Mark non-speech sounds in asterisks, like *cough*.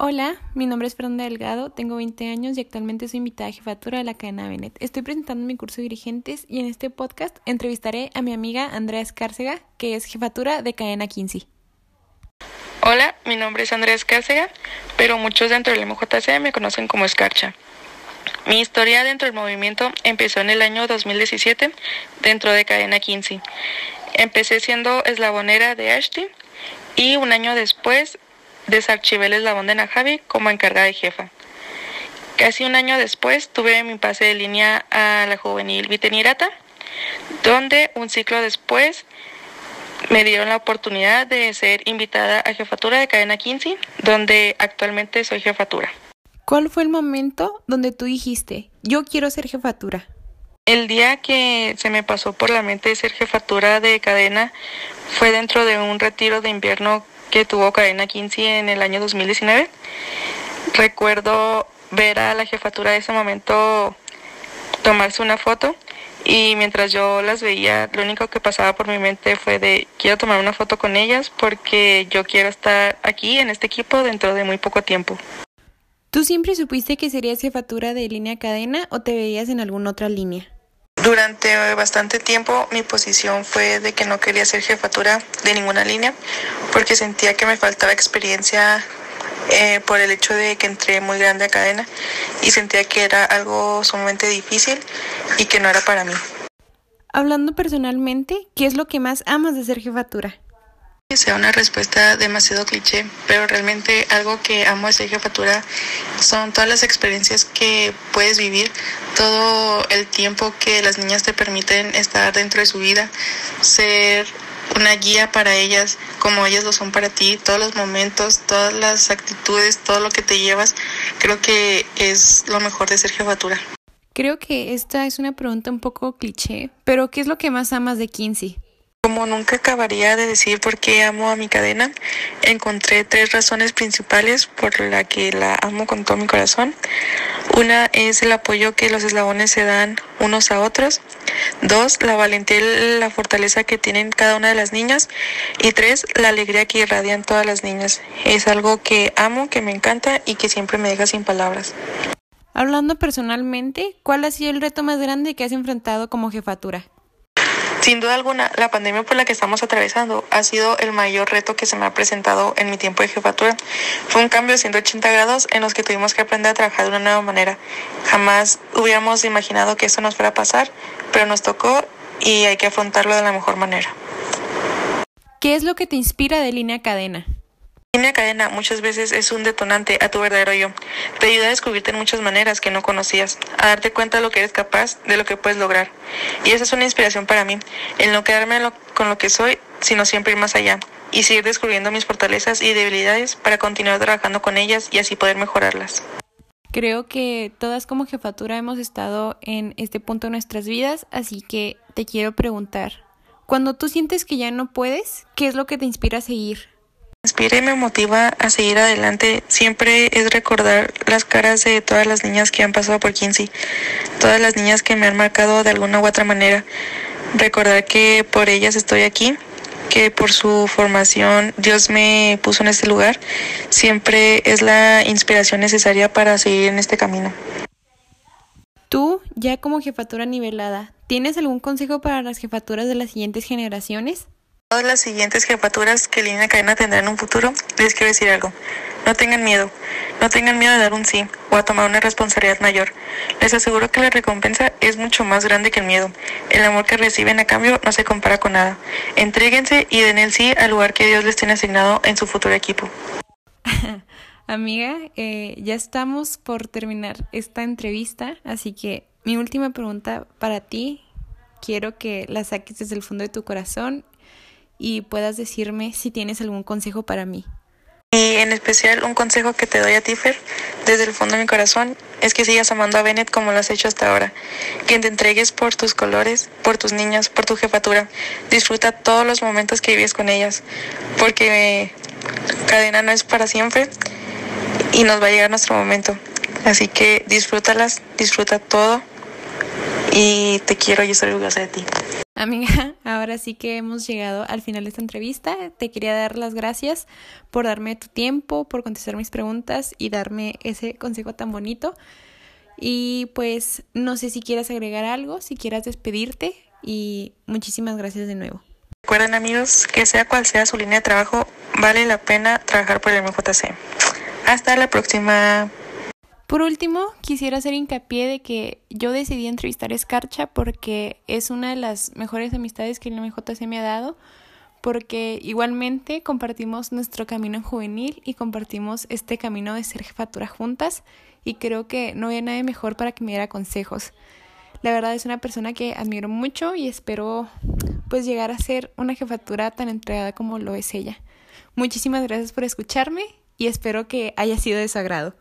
Hola, mi nombre es Fernanda Delgado, tengo 20 años y actualmente soy invitada a jefatura de la cadena Benet. Estoy presentando mi curso de dirigentes y en este podcast entrevistaré a mi amiga Andrea Escárcega, que es jefatura de cadena 15. Hola, mi nombre es Andrea Escárcega, pero muchos dentro del MJC me conocen como Escarcha. Mi historia dentro del movimiento empezó en el año 2017 dentro de cadena 15. Empecé siendo eslabonera de Ashti y un año después desarchivé el eslabón de Najavi como encargada de jefa. Casi un año después tuve mi pase de línea a la juvenil Vitenirata, donde un ciclo después me dieron la oportunidad de ser invitada a jefatura de cadena 15, donde actualmente soy jefatura. ¿Cuál fue el momento donde tú dijiste, yo quiero ser jefatura? El día que se me pasó por la mente ser jefatura de cadena fue dentro de un retiro de invierno que tuvo Cadena 15 en el año 2019. Recuerdo ver a la jefatura de ese momento tomarse una foto y mientras yo las veía, lo único que pasaba por mi mente fue de quiero tomar una foto con ellas porque yo quiero estar aquí en este equipo dentro de muy poco tiempo. ¿Tú siempre supiste que serías jefatura de línea cadena o te veías en alguna otra línea? Durante bastante tiempo mi posición fue de que no quería ser jefatura de ninguna línea porque sentía que me faltaba experiencia eh, por el hecho de que entré muy grande a cadena y sentía que era algo sumamente difícil y que no era para mí. Hablando personalmente, ¿qué es lo que más amas de ser jefatura? Sea una respuesta demasiado cliché, pero realmente algo que amo de ser jefatura son todas las experiencias que puedes vivir, todo el tiempo que las niñas te permiten estar dentro de su vida, ser una guía para ellas como ellas lo son para ti, todos los momentos, todas las actitudes, todo lo que te llevas, creo que es lo mejor de ser jefatura. Creo que esta es una pregunta un poco cliché, pero ¿qué es lo que más amas de Kinsey? Como nunca acabaría de decir por qué amo a mi cadena, encontré tres razones principales por la que la amo con todo mi corazón. Una es el apoyo que los eslabones se dan unos a otros. Dos, la valentía y la fortaleza que tienen cada una de las niñas. Y tres, la alegría que irradian todas las niñas. Es algo que amo, que me encanta y que siempre me deja sin palabras. Hablando personalmente, ¿cuál ha sido el reto más grande que has enfrentado como jefatura? Sin duda alguna, la pandemia por la que estamos atravesando ha sido el mayor reto que se me ha presentado en mi tiempo de jefatura. Fue un cambio de 180 grados en los que tuvimos que aprender a trabajar de una nueva manera. Jamás hubiéramos imaginado que esto nos fuera a pasar, pero nos tocó y hay que afrontarlo de la mejor manera. ¿Qué es lo que te inspira de línea cadena? Línea cadena muchas veces es un detonante a tu verdadero yo. Te ayuda a descubrirte en muchas maneras que no conocías, a darte cuenta de lo que eres capaz, de lo que puedes lograr. Y esa es una inspiración para mí, el no quedarme con lo que soy, sino siempre ir más allá y seguir descubriendo mis fortalezas y debilidades para continuar trabajando con ellas y así poder mejorarlas. Creo que todas como jefatura hemos estado en este punto de nuestras vidas, así que te quiero preguntar, cuando tú sientes que ya no puedes, ¿qué es lo que te inspira a seguir? Inspira y me motiva a seguir adelante siempre es recordar las caras de todas las niñas que han pasado por Kinsey, todas las niñas que me han marcado de alguna u otra manera. Recordar que por ellas estoy aquí, que por su formación Dios me puso en este lugar, siempre es la inspiración necesaria para seguir en este camino. Tú, ya como jefatura nivelada, ¿tienes algún consejo para las jefaturas de las siguientes generaciones? Todas las siguientes jefaturas que Línea Cadena tendrá en un futuro, les quiero decir algo. No tengan miedo, no tengan miedo de dar un sí o a tomar una responsabilidad mayor. Les aseguro que la recompensa es mucho más grande que el miedo. El amor que reciben a cambio no se compara con nada. Entréguense y den el sí al lugar que Dios les tiene asignado en su futuro equipo. *laughs* Amiga, eh, ya estamos por terminar esta entrevista, así que mi última pregunta para ti, quiero que la saques desde el fondo de tu corazón y puedas decirme si tienes algún consejo para mí. Y en especial un consejo que te doy a Tifer desde el fondo de mi corazón es que sigas amando a Bennett como lo has hecho hasta ahora, que te entregues por tus colores, por tus niñas, por tu jefatura. Disfruta todos los momentos que vives con ellas, porque cadena no es para siempre y nos va a llegar nuestro momento. Así que disfrútalas, disfruta todo y te quiero y estoy orgullosa de ti. Amiga, *laughs* ahora sí que hemos llegado al final de esta entrevista. Te quería dar las gracias por darme tu tiempo, por contestar mis preguntas y darme ese consejo tan bonito. Y pues no sé si quieras agregar algo, si quieras despedirte y muchísimas gracias de nuevo. Recuerden amigos que sea cual sea su línea de trabajo, vale la pena trabajar por el MJC. Hasta la próxima. Por último, quisiera hacer hincapié de que yo decidí entrevistar a Escarcha porque es una de las mejores amistades que el MJC me ha dado, porque igualmente compartimos nuestro camino en juvenil y compartimos este camino de ser jefatura juntas y creo que no había nadie mejor para que me diera consejos. La verdad es una persona que admiro mucho y espero pues llegar a ser una jefatura tan entregada como lo es ella. Muchísimas gracias por escucharme y espero que haya sido de su agrado.